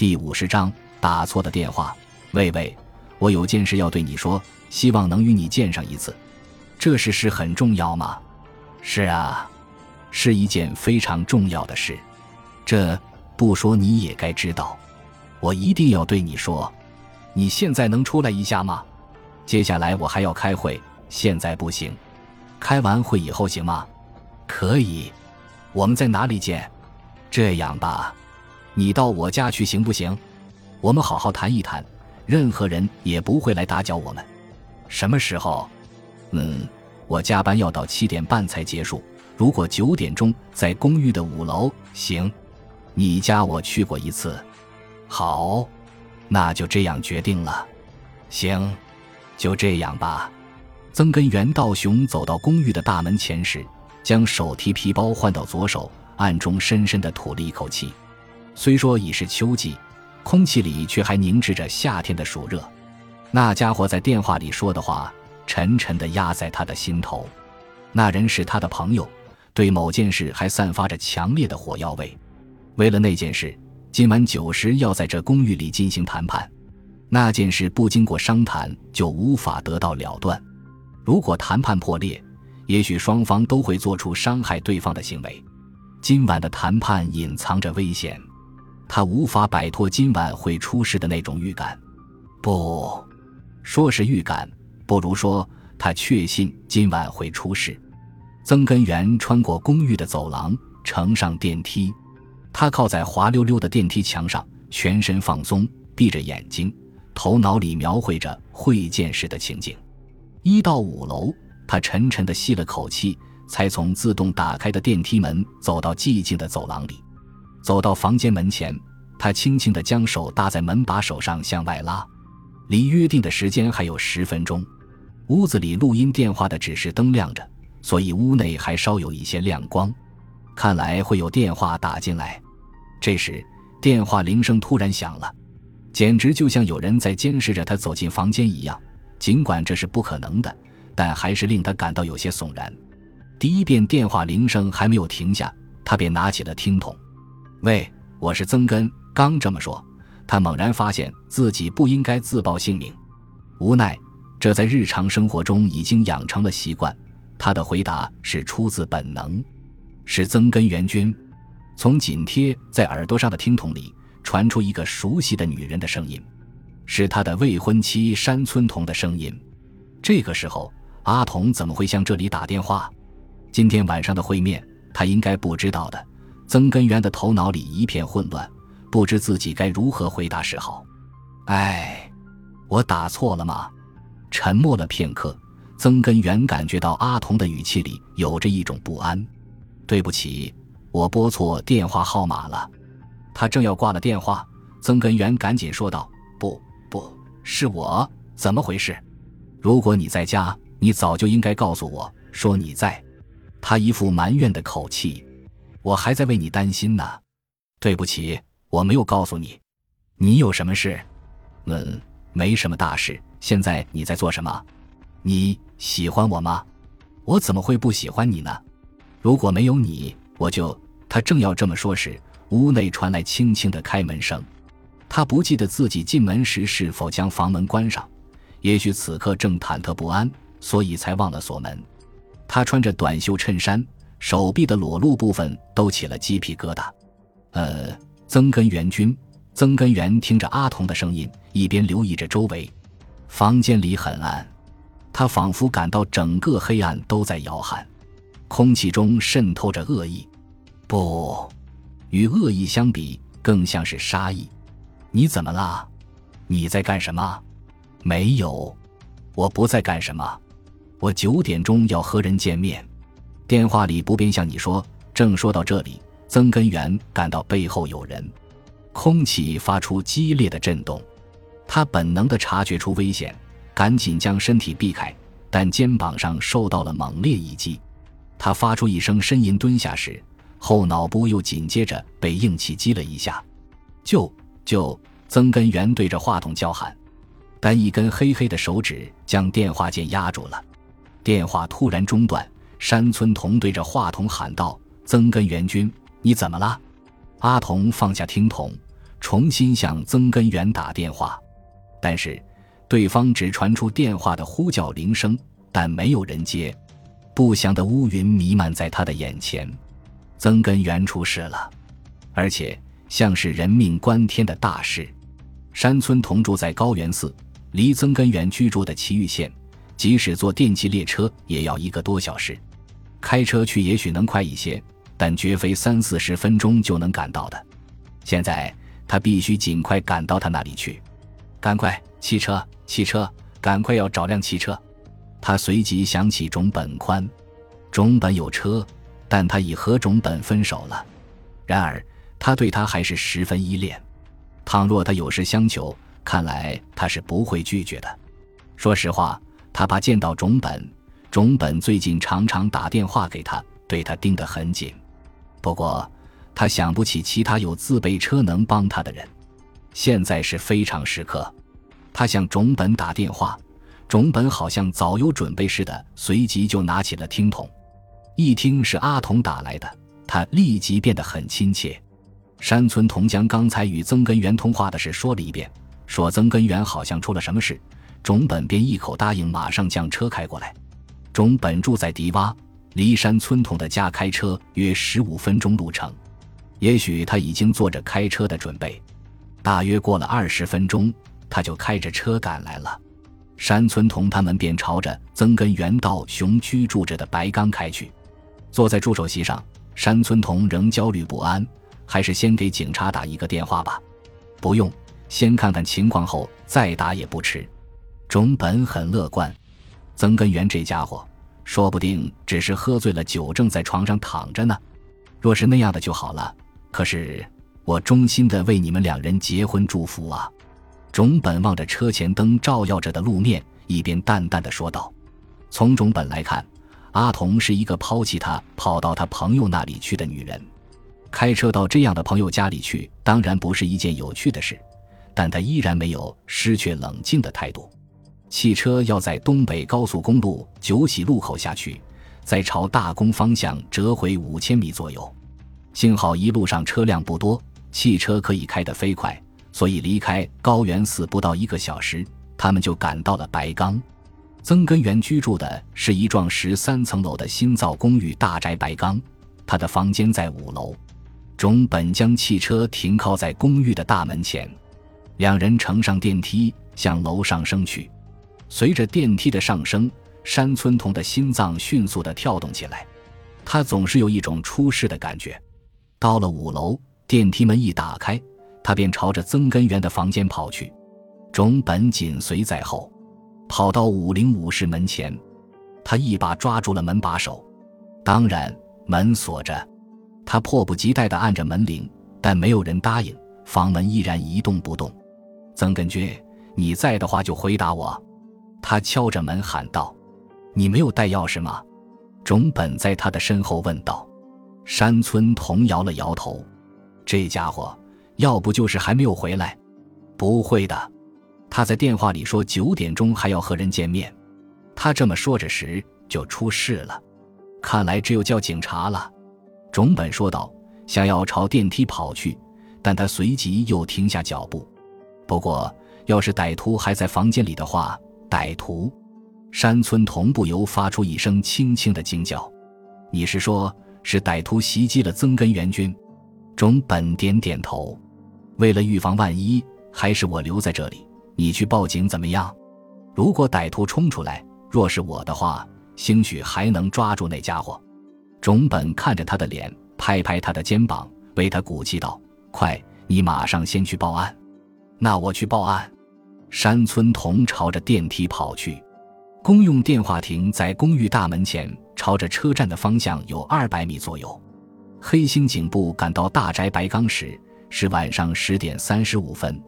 第五十章打错的电话。喂喂，我有件事要对你说，希望能与你见上一次。这事是很重要吗？是啊，是一件非常重要的事。这不说你也该知道。我一定要对你说。你现在能出来一下吗？接下来我还要开会，现在不行。开完会以后行吗？可以。我们在哪里见？这样吧，你到我家去行不行？我们好好谈一谈，任何人也不会来打搅我们。什么时候？嗯，我加班要到七点半才结束。如果九点钟在公寓的五楼，行。你家我去过一次。好，那就这样决定了。行，就这样吧。曾根元道雄走到公寓的大门前时，将手提皮包换到左手，暗中深深的吐了一口气。虽说已是秋季，空气里却还凝滞着夏天的暑热。那家伙在电话里说的话，沉沉地压在他的心头。那人是他的朋友，对某件事还散发着强烈的火药味。为了那件事。今晚九时要在这公寓里进行谈判，那件事不经过商谈就无法得到了断。如果谈判破裂，也许双方都会做出伤害对方的行为。今晚的谈判隐藏着危险，他无法摆脱今晚会出事的那种预感。不说是预感，不如说他确信今晚会出事。曾根源穿过公寓的走廊，乘上电梯。他靠在滑溜溜的电梯墙上，全身放松，闭着眼睛，头脑里描绘着会见时的情景。一到五楼，他沉沉地吸了口气，才从自动打开的电梯门走到寂静的走廊里。走到房间门前，他轻轻地将手搭在门把手上向外拉。离约定的时间还有十分钟。屋子里录音电话的指示灯亮着，所以屋内还稍有一些亮光。看来会有电话打进来。这时，电话铃声突然响了，简直就像有人在监视着他走进房间一样。尽管这是不可能的，但还是令他感到有些悚然。第一遍电话铃声还没有停下，他便拿起了听筒。“喂，我是曾根。”刚这么说，他猛然发现自己不应该自报姓名。无奈，这在日常生活中已经养成了习惯。他的回答是出自本能。是曾根元君，从紧贴在耳朵上的听筒里传出一个熟悉的女人的声音，是他的未婚妻山村童的声音。这个时候，阿童怎么会向这里打电话？今天晚上的会面，他应该不知道的。曾根源的头脑里一片混乱，不知自己该如何回答是好。哎，我打错了吗？沉默了片刻，曾根源感觉到阿童的语气里有着一种不安。对不起，我拨错电话号码了。他正要挂了电话，曾根源赶紧说道：“不，不是我，怎么回事？如果你在家，你早就应该告诉我说你在。”他一副埋怨的口气：“我还在为你担心呢。”对不起，我没有告诉你。你有什么事？嗯，没什么大事。现在你在做什么？你喜欢我吗？我怎么会不喜欢你呢？如果没有你，我就……他正要这么说时，屋内传来轻轻的开门声。他不记得自己进门时是否将房门关上，也许此刻正忐忑不安，所以才忘了锁门。他穿着短袖衬衫，手臂的裸露部分都起了鸡皮疙瘩。呃，曾根元君，曾根元听着阿童的声音，一边留意着周围。房间里很暗，他仿佛感到整个黑暗都在摇撼。空气中渗透着恶意，不，与恶意相比，更像是杀意。你怎么了？你在干什么？没有，我不在干什么。我九点钟要和人见面。电话里不便向你说。正说到这里，曾根源感到背后有人，空气发出激烈的震动。他本能地察觉出危险，赶紧将身体避开，但肩膀上受到了猛烈一击。他发出一声呻吟，蹲下时，后脑部又紧接着被硬气击了一下。就就曾根源对着话筒叫喊，但一根黑黑的手指将电话键压住了。电话突然中断，山村童对着话筒喊道：“曾根源君，你怎么了？”阿童放下听筒，重新向曾根源打电话，但是对方只传出电话的呼叫铃声，但没有人接。不祥的乌云弥漫在他的眼前，曾根源出事了，而且像是人命关天的大事。山村同住在高原寺，离曾根源居住的奇玉县，即使坐电气列车也要一个多小时。开车去也许能快一些，但绝非三四十分钟就能赶到的。现在他必须尽快赶到他那里去，赶快！汽车，汽车，赶快要找辆汽车！他随即想起种本宽，种本有车，但他已和种本分手了。然而他对他还是十分依恋。倘若他有事相求，看来他是不会拒绝的。说实话，他怕见到种本。种本最近常常打电话给他，对他盯得很紧。不过，他想不起其他有自备车能帮他的人。现在是非常时刻，他向种本打电话，种本好像早有准备似的，随即就拿起了听筒。一听是阿童打来的，他立即变得很亲切。山村童将刚才与曾根源通话的事说了一遍，说曾根源好像出了什么事，种本便一口答应，马上将车开过来。种本住在迪洼，离山村童的家开车约十五分钟路程。也许他已经做着开车的准备。大约过了二十分钟，他就开着车赶来了。山村童他们便朝着曾根源道雄居住着的白冈开去。坐在助手席上，山村童仍焦虑不安。还是先给警察打一个电话吧。不用，先看看情况后再打也不迟。种本很乐观。曾根源这家伙，说不定只是喝醉了酒，正在床上躺着呢。若是那样的就好了。可是我衷心的为你们两人结婚祝福啊！种本望着车前灯照耀着的路面，一边淡淡的说道：“从种本来看，阿童是一个抛弃他跑到他朋友那里去的女人。开车到这样的朋友家里去，当然不是一件有趣的事。但他依然没有失去冷静的态度。”汽车要在东北高速公路九喜路口下去，再朝大宫方向折回五千米左右。幸好一路上车辆不多，汽车可以开得飞快，所以离开高原寺不到一个小时，他们就赶到了白冈。曾根源居住的是一幢十三层楼的新造公寓大宅白冈，他的房间在五楼。种本将汽车停靠在公寓的大门前，两人乘上电梯向楼上升去。随着电梯的上升，山村童的心脏迅速地跳动起来。他总是有一种出事的感觉。到了五楼，电梯门一打开，他便朝着曾根源的房间跑去。种本紧随在后，跑到五零五室门前，他一把抓住了门把手。当然，门锁着。他迫不及待地按着门铃，但没有人答应。房门依然一动不动。曾根君，你在的话就回答我。他敲着门喊道：“你没有带钥匙吗？”种本在他的身后问道。山村童摇了摇头：“这家伙要不就是还没有回来。”“不会的，他在电话里说九点钟还要和人见面。”他这么说着时就出事了。看来只有叫警察了。”种本说道，想要朝电梯跑去，但他随即又停下脚步。不过，要是歹徒还在房间里的话，歹徒，山村童不由发出一声轻轻的惊叫。你是说，是歹徒袭击了曾根元君？种本点点头。为了预防万一，还是我留在这里。你去报警怎么样？如果歹徒冲出来，若是我的话，兴许还能抓住那家伙。种本看着他的脸，拍拍他的肩膀，为他鼓气道：“快，你马上先去报案。”那我去报案。山村童朝着电梯跑去，公用电话亭在公寓大门前，朝着车站的方向有二百米左右。黑星警部赶到大宅白冈时是晚上十点三十五分，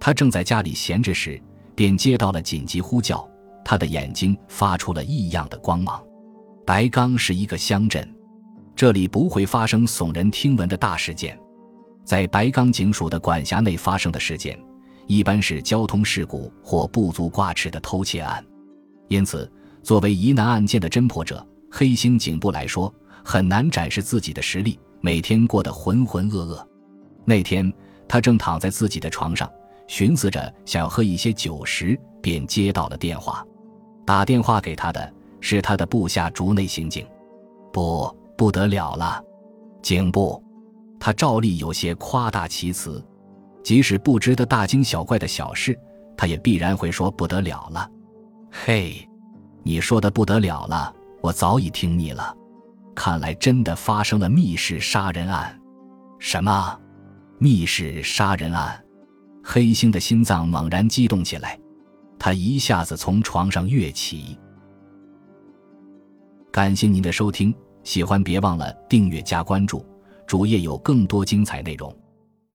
他正在家里闲着时，便接到了紧急呼叫。他的眼睛发出了异样的光芒。白冈是一个乡镇，这里不会发生耸人听闻的大事件，在白冈警署的管辖内发生的事件。一般是交通事故或不足挂齿的偷窃案，因此，作为疑难案件的侦破者，黑星警部来说很难展示自己的实力，每天过得浑浑噩噩。那天，他正躺在自己的床上，寻思着想要喝一些酒时，便接到了电话。打电话给他的是他的部下竹内刑警。不，不得了了，警部。他照例有些夸大其词，即使不值得大惊小怪的小事，他也必然会说不得了了。嘿，你说的不得了了，我早已听腻了。看来真的发生了密室杀人案。什么？密室杀人案？黑星的心脏猛然激动起来，他一下子从床上跃起。感谢您的收听，喜欢别忘了订阅加关注，主页有更多精彩内容。